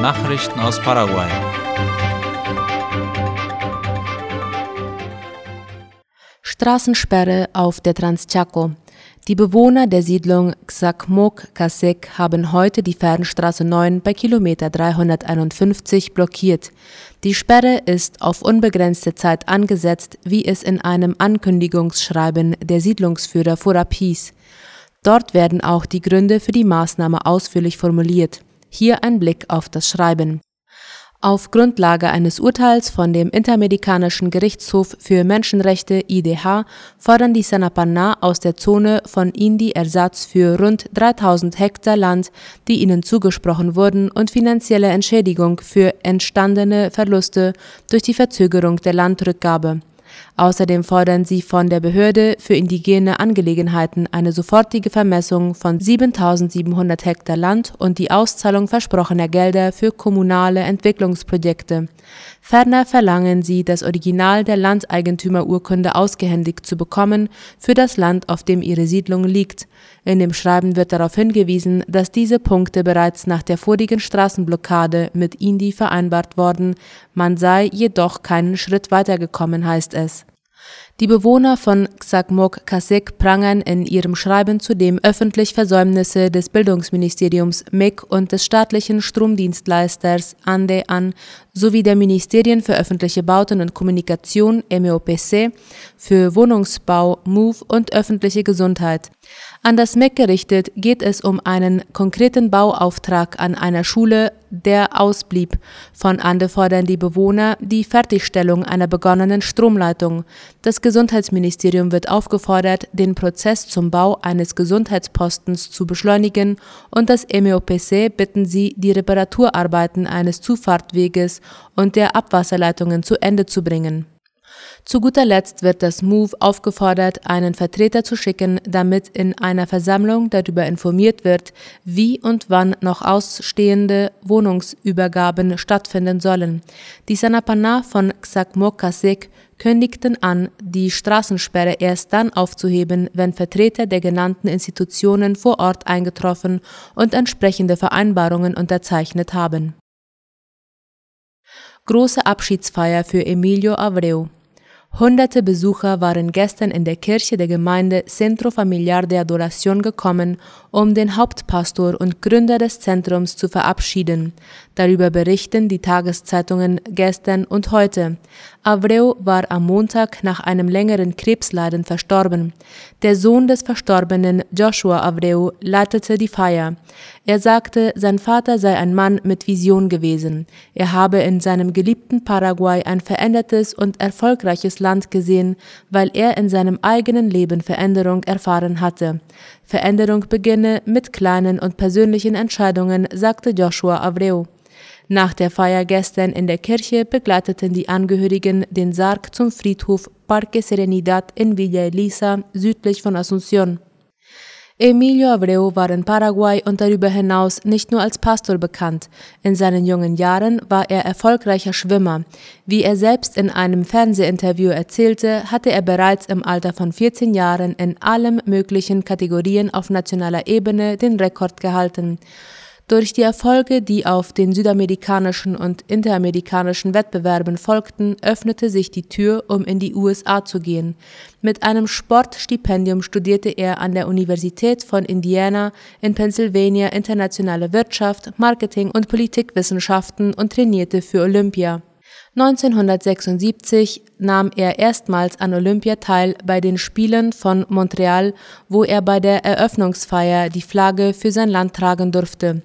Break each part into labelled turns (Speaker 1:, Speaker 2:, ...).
Speaker 1: Nachrichten aus Paraguay.
Speaker 2: Straßensperre auf der Transchaco. Die Bewohner der Siedlung Xakmok Kasek haben heute die Fernstraße 9 bei Kilometer 351 blockiert. Die Sperre ist auf unbegrenzte Zeit angesetzt, wie es in einem Ankündigungsschreiben der Siedlungsführer vorab hieß. Dort werden auch die Gründe für die Maßnahme ausführlich formuliert. Hier ein Blick auf das Schreiben. Auf Grundlage eines Urteils von dem Interamerikanischen Gerichtshof für Menschenrechte IDH fordern die Sanapaná aus der Zone von Indi Ersatz für rund 3000 Hektar Land, die ihnen zugesprochen wurden, und finanzielle Entschädigung für entstandene Verluste durch die Verzögerung der Landrückgabe. Außerdem fordern sie von der Behörde für indigene Angelegenheiten eine sofortige Vermessung von 7.700 Hektar Land und die Auszahlung versprochener Gelder für kommunale Entwicklungsprojekte. Ferner verlangen sie, das Original der Landeigentümerurkunde ausgehändigt zu bekommen für das Land, auf dem ihre Siedlung liegt. In dem Schreiben wird darauf hingewiesen, dass diese Punkte bereits nach der vorigen Straßenblockade mit Indi vereinbart worden, man sei jedoch keinen Schritt weitergekommen, heißt es. Die Bewohner von Xakmok Kasek prangern in ihrem Schreiben zudem öffentlich Versäumnisse des Bildungsministeriums MEC und des staatlichen Stromdienstleisters ANDE an, sowie der Ministerien für öffentliche Bauten und Kommunikation MEOPC, für Wohnungsbau MOVE und öffentliche Gesundheit. An das MEC gerichtet geht es um einen konkreten Bauauftrag an einer Schule, der ausblieb. Von Ande fordern die Bewohner die Fertigstellung einer begonnenen Stromleitung. Das Gesundheitsministerium wird aufgefordert, den Prozess zum Bau eines Gesundheitspostens zu beschleunigen und das MEOPC bitten sie, die Reparaturarbeiten eines Zufahrtweges und der Abwasserleitungen zu Ende zu bringen. Zu guter Letzt wird das MOVE aufgefordert, einen Vertreter zu schicken, damit in einer Versammlung darüber informiert wird, wie und wann noch ausstehende Wohnungsübergaben stattfinden sollen. Die Sanapana von Xakmokasek kündigten an, die Straßensperre erst dann aufzuheben, wenn Vertreter der genannten Institutionen vor Ort eingetroffen und entsprechende Vereinbarungen unterzeichnet haben. Große Abschiedsfeier für Emilio Abreu Hunderte Besucher waren gestern in der Kirche der Gemeinde Centro Familiar de Adoración gekommen, um den Hauptpastor und Gründer des Zentrums zu verabschieden. Darüber berichten die Tageszeitungen gestern und heute. Abreu war am Montag nach einem längeren Krebsleiden verstorben. Der Sohn des Verstorbenen, Joshua Abreu, leitete die Feier. Er sagte, sein Vater sei ein Mann mit Vision gewesen. Er habe in seinem geliebten Paraguay ein verändertes und erfolgreiches Land gesehen, weil er in seinem eigenen Leben Veränderung erfahren hatte. Veränderung beginne mit kleinen und persönlichen Entscheidungen, sagte Joshua Abreu. Nach der Feier gestern in der Kirche begleiteten die Angehörigen den Sarg zum Friedhof Parque Serenidad in Villa Elisa südlich von Asunción. Emilio Abreu war in Paraguay und darüber hinaus nicht nur als Pastor bekannt. In seinen jungen Jahren war er erfolgreicher Schwimmer. Wie er selbst in einem Fernsehinterview erzählte, hatte er bereits im Alter von 14 Jahren in allen möglichen Kategorien auf nationaler Ebene den Rekord gehalten. Durch die Erfolge, die auf den südamerikanischen und interamerikanischen Wettbewerben folgten, öffnete sich die Tür, um in die USA zu gehen. Mit einem Sportstipendium studierte er an der Universität von Indiana in Pennsylvania internationale Wirtschaft, Marketing und Politikwissenschaften und trainierte für Olympia. 1976 nahm er erstmals an Olympia teil bei den Spielen von Montreal, wo er bei der Eröffnungsfeier die Flagge für sein Land tragen durfte.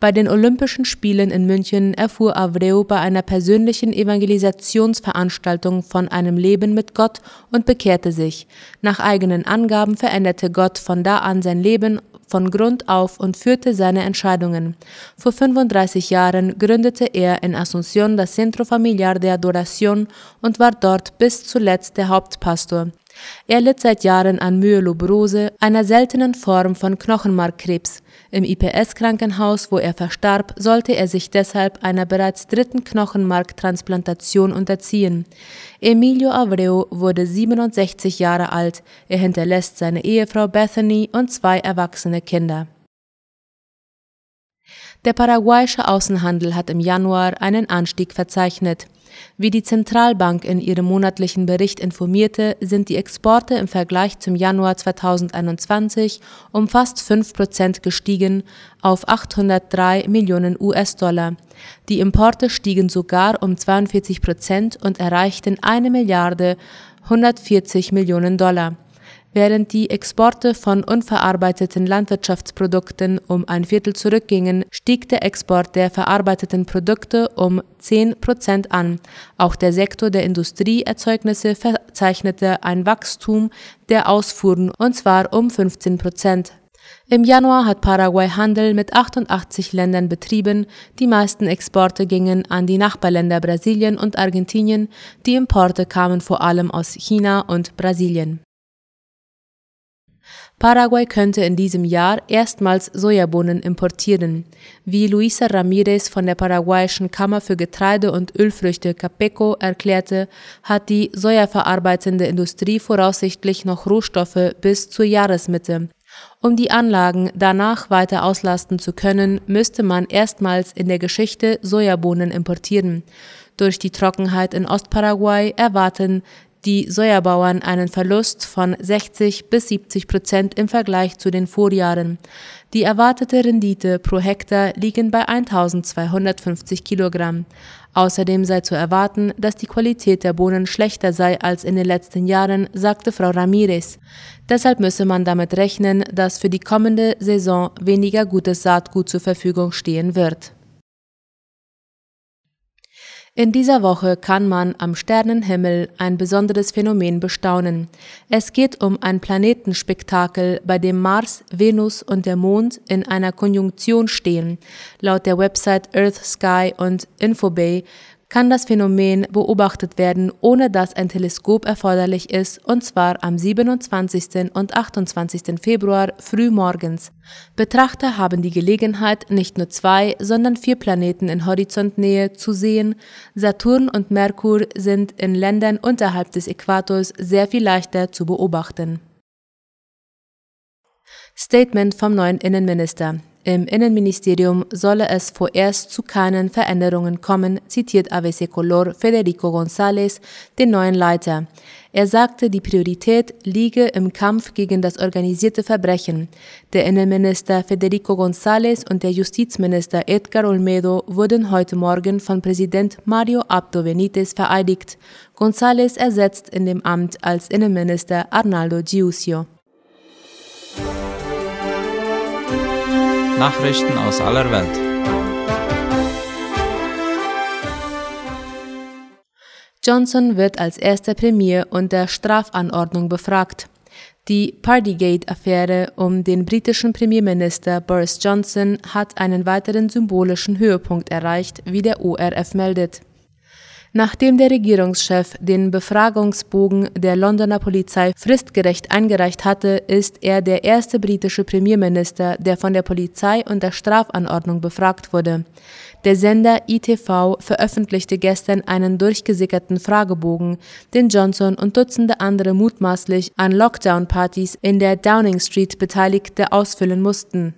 Speaker 2: Bei den Olympischen Spielen in München erfuhr Abreu bei einer persönlichen Evangelisationsveranstaltung von einem Leben mit Gott und bekehrte sich. Nach eigenen Angaben veränderte Gott von da an sein Leben von Grund auf und führte seine Entscheidungen. Vor 35 Jahren gründete er in Asunción das Centro Familiar de Adoración und war dort bis zuletzt der Hauptpastor. Er litt seit Jahren an Myelobrose, einer seltenen Form von Knochenmarkkrebs. Im IPS-Krankenhaus, wo er verstarb, sollte er sich deshalb einer bereits dritten Knochenmarktransplantation unterziehen. Emilio Abreu wurde 67 Jahre alt. Er hinterlässt seine Ehefrau Bethany und zwei erwachsene Kinder. Der paraguayische Außenhandel hat im Januar einen Anstieg verzeichnet. Wie die Zentralbank in ihrem monatlichen Bericht informierte, sind die Exporte im Vergleich zum Januar 2021 um fast 5 Prozent gestiegen auf 803 Millionen US-Dollar. Die Importe stiegen sogar um 42 Prozent und erreichten eine Milliarde 140 Millionen Dollar. Während die Exporte von unverarbeiteten Landwirtschaftsprodukten um ein Viertel zurückgingen, stieg der Export der verarbeiteten Produkte um 10 Prozent an. Auch der Sektor der Industrieerzeugnisse verzeichnete ein Wachstum der Ausfuhren, und zwar um 15 Prozent. Im Januar hat Paraguay Handel mit 88 Ländern betrieben. Die meisten Exporte gingen an die Nachbarländer Brasilien und Argentinien. Die Importe kamen vor allem aus China und Brasilien. Paraguay könnte in diesem Jahr erstmals Sojabohnen importieren. Wie Luisa Ramirez von der paraguayischen Kammer für Getreide und Ölfrüchte Capeco erklärte, hat die sojaverarbeitende Industrie voraussichtlich noch Rohstoffe bis zur Jahresmitte. Um die Anlagen danach weiter auslasten zu können, müsste man erstmals in der Geschichte Sojabohnen importieren. Durch die Trockenheit in Ostparaguay erwarten die Sojabauern einen Verlust von 60 bis 70 Prozent im Vergleich zu den Vorjahren. Die erwartete Rendite pro Hektar liegen bei 1250 Kilogramm. Außerdem sei zu erwarten, dass die Qualität der Bohnen schlechter sei als in den letzten Jahren, sagte Frau Ramirez. Deshalb müsse man damit rechnen, dass für die kommende Saison weniger gutes Saatgut zur Verfügung stehen wird. In dieser Woche kann man am Sternenhimmel ein besonderes Phänomen bestaunen. Es geht um ein Planetenspektakel, bei dem Mars, Venus und der Mond in einer Konjunktion stehen. Laut der Website Earth Sky und Infobay kann das Phänomen beobachtet werden, ohne dass ein Teleskop erforderlich ist, und zwar am 27. und 28. Februar frühmorgens. Betrachter haben die Gelegenheit, nicht nur zwei, sondern vier Planeten in Horizontnähe zu sehen. Saturn und Merkur sind in Ländern unterhalb des Äquators sehr viel leichter zu beobachten. Statement vom neuen Innenminister. Im Innenministerium solle es vorerst zu keinen Veränderungen kommen, zitiert ABC Color Federico González, den neuen Leiter. Er sagte, die Priorität liege im Kampf gegen das organisierte Verbrechen. Der Innenminister Federico González und der Justizminister Edgar Olmedo wurden heute Morgen von Präsident Mario Abdo Benitez vereidigt. González ersetzt in dem Amt als Innenminister Arnaldo Giusio.
Speaker 1: Nachrichten aus aller Welt.
Speaker 2: Johnson wird als erster Premier unter Strafanordnung befragt. Die Partygate-Affäre um den britischen Premierminister Boris Johnson hat einen weiteren symbolischen Höhepunkt erreicht, wie der ORF meldet. Nachdem der Regierungschef den Befragungsbogen der Londoner Polizei fristgerecht eingereicht hatte, ist er der erste britische Premierminister, der von der Polizei unter Strafanordnung befragt wurde. Der Sender ITV veröffentlichte gestern einen durchgesickerten Fragebogen, den Johnson und Dutzende andere mutmaßlich an Lockdown-Partys in der Downing Street Beteiligte ausfüllen mussten.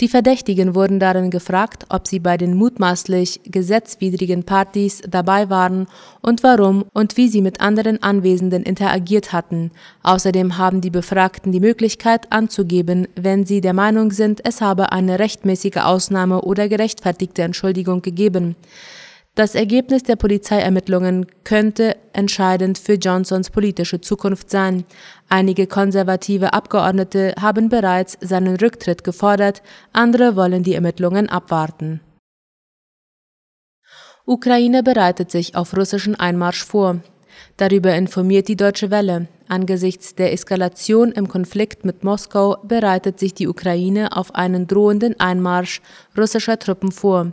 Speaker 2: Die Verdächtigen wurden darin gefragt, ob sie bei den mutmaßlich gesetzwidrigen Partys dabei waren und warum und wie sie mit anderen Anwesenden interagiert hatten. Außerdem haben die Befragten die Möglichkeit anzugeben, wenn sie der Meinung sind, es habe eine rechtmäßige Ausnahme oder gerechtfertigte Entschuldigung gegeben. Das Ergebnis der Polizeiermittlungen könnte entscheidend für Johnsons politische Zukunft sein. Einige konservative Abgeordnete haben bereits seinen Rücktritt gefordert, andere wollen die Ermittlungen abwarten. Ukraine bereitet sich auf russischen Einmarsch vor. Darüber informiert die Deutsche Welle. Angesichts der Eskalation im Konflikt mit Moskau bereitet sich die Ukraine auf einen drohenden Einmarsch russischer Truppen vor.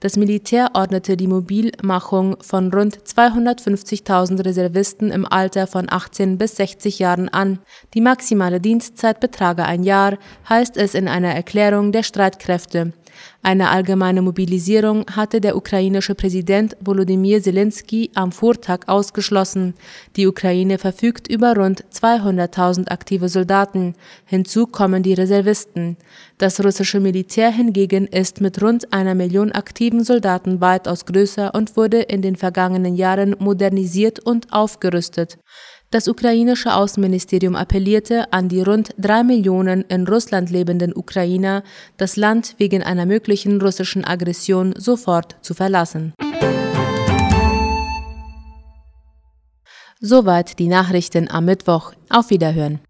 Speaker 2: Das Militär ordnete die Mobilmachung von rund 250.000 Reservisten im Alter von 18 bis 60 Jahren an. Die maximale Dienstzeit betrage ein Jahr, heißt es in einer Erklärung der Streitkräfte. Eine allgemeine Mobilisierung hatte der ukrainische Präsident Volodymyr Zelensky am Vortag ausgeschlossen. Die Ukraine verfügt über rund 200.000 aktive Soldaten. Hinzu kommen die Reservisten. Das russische Militär hingegen ist mit rund einer Million aktiven Soldaten weitaus größer und wurde in den vergangenen Jahren modernisiert und aufgerüstet. Das ukrainische Außenministerium appellierte an die rund drei Millionen in Russland lebenden Ukrainer, das Land wegen einer möglichen russischen Aggression sofort zu verlassen. Soweit die Nachrichten am Mittwoch. Auf Wiederhören.